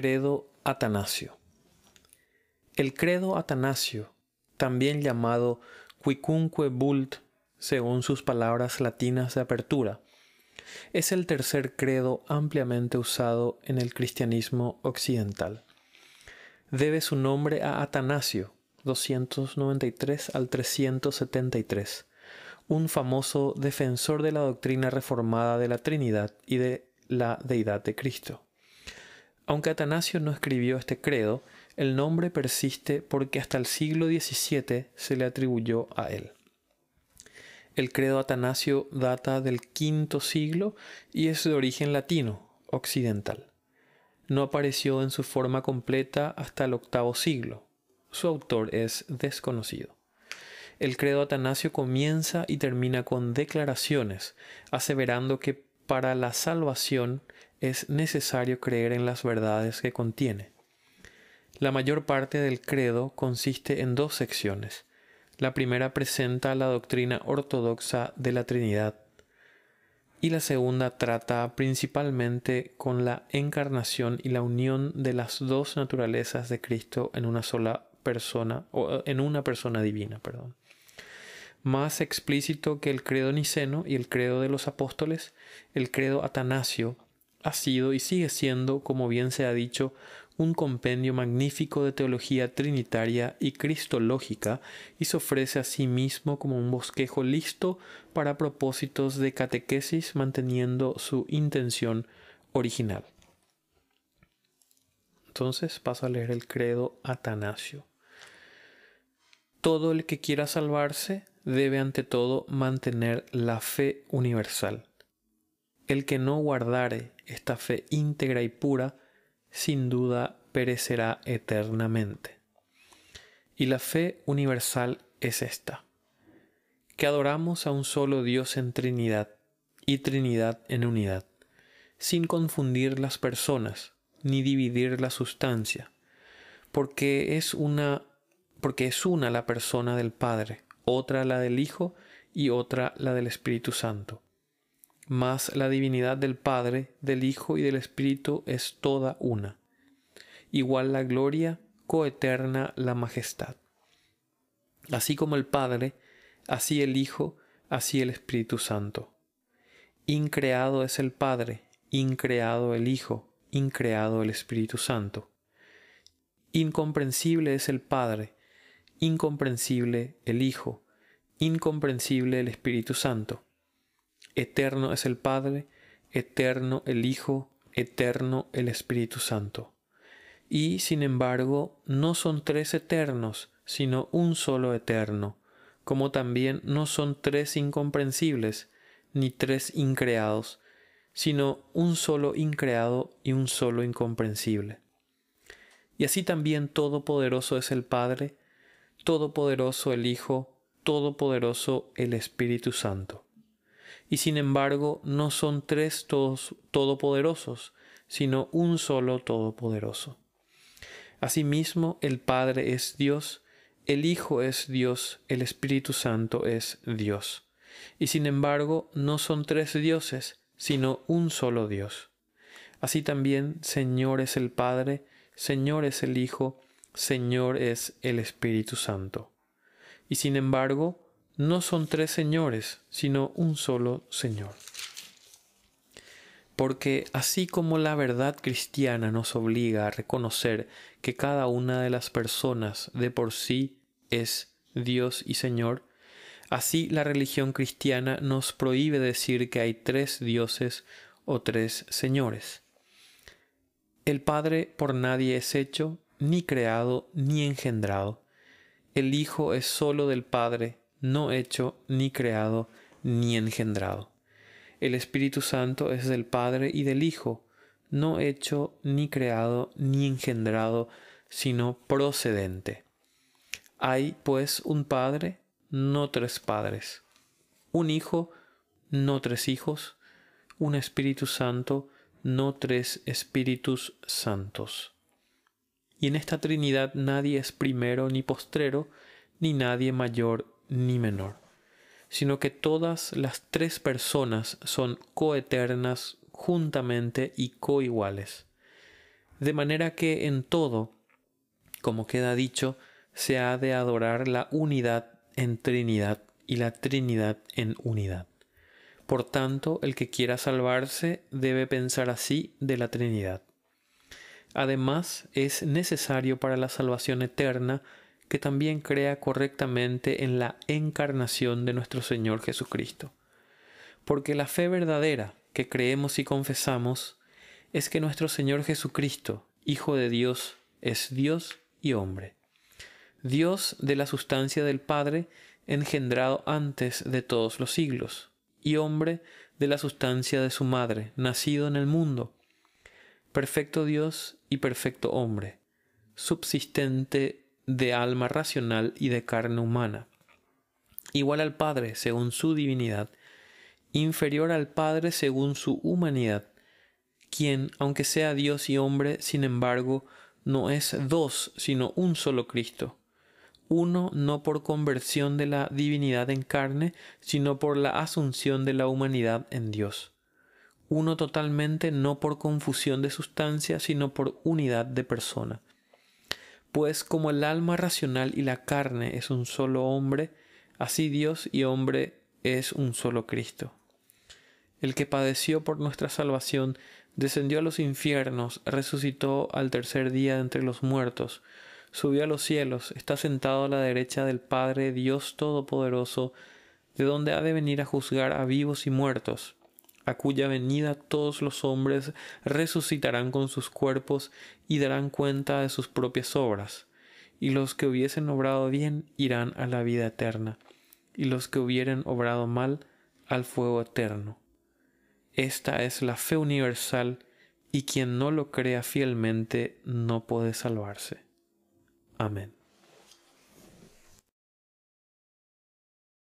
Credo Atanasio. El credo Atanasio, también llamado Quicunque Vult, según sus palabras latinas de apertura, es el tercer credo ampliamente usado en el cristianismo occidental. Debe su nombre a Atanasio, 293 al 373, un famoso defensor de la doctrina reformada de la Trinidad y de la deidad de Cristo. Aunque Atanasio no escribió este credo, el nombre persiste porque hasta el siglo XVII se le atribuyó a él. El credo Atanasio data del quinto siglo y es de origen latino, occidental. No apareció en su forma completa hasta el octavo siglo. Su autor es desconocido. El credo Atanasio comienza y termina con declaraciones, aseverando que para la salvación es necesario creer en las verdades que contiene. La mayor parte del credo consiste en dos secciones. La primera presenta la doctrina ortodoxa de la Trinidad y la segunda trata principalmente con la encarnación y la unión de las dos naturalezas de Cristo en una sola persona o en una persona divina, perdón. Más explícito que el credo niceno y el credo de los apóstoles, el credo atanasio ha sido y sigue siendo, como bien se ha dicho, un compendio magnífico de teología trinitaria y cristológica y se ofrece a sí mismo como un bosquejo listo para propósitos de catequesis manteniendo su intención original. Entonces paso a leer el credo Atanasio. Todo el que quiera salvarse debe ante todo mantener la fe universal. El que no guardare esta fe íntegra y pura, sin duda perecerá eternamente. Y la fe universal es esta, que adoramos a un solo Dios en Trinidad y Trinidad en unidad, sin confundir las personas ni dividir la sustancia, porque es una porque es una la persona del Padre, otra la del Hijo y otra la del Espíritu Santo. Mas la divinidad del Padre, del Hijo y del Espíritu es toda una igual la gloria, coeterna la majestad. Así como el Padre, así el Hijo, así el Espíritu Santo. Increado es el Padre, increado el Hijo, increado el Espíritu Santo. Incomprensible es el Padre, incomprensible el Hijo, incomprensible el Espíritu Santo. Eterno es el Padre, eterno el Hijo, eterno el Espíritu Santo y sin embargo no son tres eternos, sino un solo eterno, como también no son tres incomprensibles, ni tres increados, sino un solo increado y un solo incomprensible. Y así también todopoderoso es el Padre, todopoderoso el Hijo, todopoderoso el Espíritu Santo. Y sin embargo no son tres todos todopoderosos, sino un solo todopoderoso. Asimismo, el Padre es Dios, el Hijo es Dios, el Espíritu Santo es Dios. Y sin embargo, no son tres dioses, sino un solo Dios. Así también, Señor es el Padre, Señor es el Hijo, Señor es el Espíritu Santo. Y sin embargo, no son tres señores, sino un solo Señor porque así como la verdad cristiana nos obliga a reconocer que cada una de las personas de por sí es Dios y Señor, así la religión cristiana nos prohíbe decir que hay tres dioses o tres señores. El Padre por nadie es hecho, ni creado, ni engendrado. El Hijo es sólo del Padre, no hecho, ni creado, ni engendrado. El Espíritu Santo es del Padre y del Hijo, no hecho ni creado ni engendrado, sino procedente. Hay, pues, un Padre, no tres padres, un Hijo, no tres hijos, un Espíritu Santo, no tres Espíritus Santos. Y en esta Trinidad nadie es primero ni postrero, ni nadie mayor ni menor sino que todas las tres personas son coeternas juntamente y coiguales. de manera que en todo, como queda dicho, se ha de adorar la unidad en Trinidad y la Trinidad en unidad. Por tanto, el que quiera salvarse debe pensar así de la Trinidad. Además, es necesario para la salvación eterna que también crea correctamente en la encarnación de nuestro Señor Jesucristo. Porque la fe verdadera que creemos y confesamos es que nuestro Señor Jesucristo, Hijo de Dios, es Dios y hombre. Dios de la sustancia del Padre, engendrado antes de todos los siglos, y hombre de la sustancia de su madre, nacido en el mundo, perfecto Dios y perfecto hombre, subsistente de alma racional y de carne humana, igual al Padre según su divinidad, inferior al Padre según su humanidad, quien, aunque sea Dios y hombre, sin embargo, no es dos, sino un solo Cristo. Uno no por conversión de la divinidad en carne, sino por la asunción de la humanidad en Dios. Uno totalmente no por confusión de sustancia, sino por unidad de persona. Pues como el alma racional y la carne es un solo hombre, así Dios y hombre es un solo Cristo. El que padeció por nuestra salvación descendió a los infiernos, resucitó al tercer día entre los muertos, subió a los cielos, está sentado a la derecha del Padre Dios Todopoderoso, de donde ha de venir a juzgar a vivos y muertos, a cuya venida todos los hombres resucitarán con sus cuerpos y darán cuenta de sus propias obras, y los que hubiesen obrado bien irán a la vida eterna, y los que hubieren obrado mal al fuego eterno. Esta es la fe universal y quien no lo crea fielmente no puede salvarse. Amén.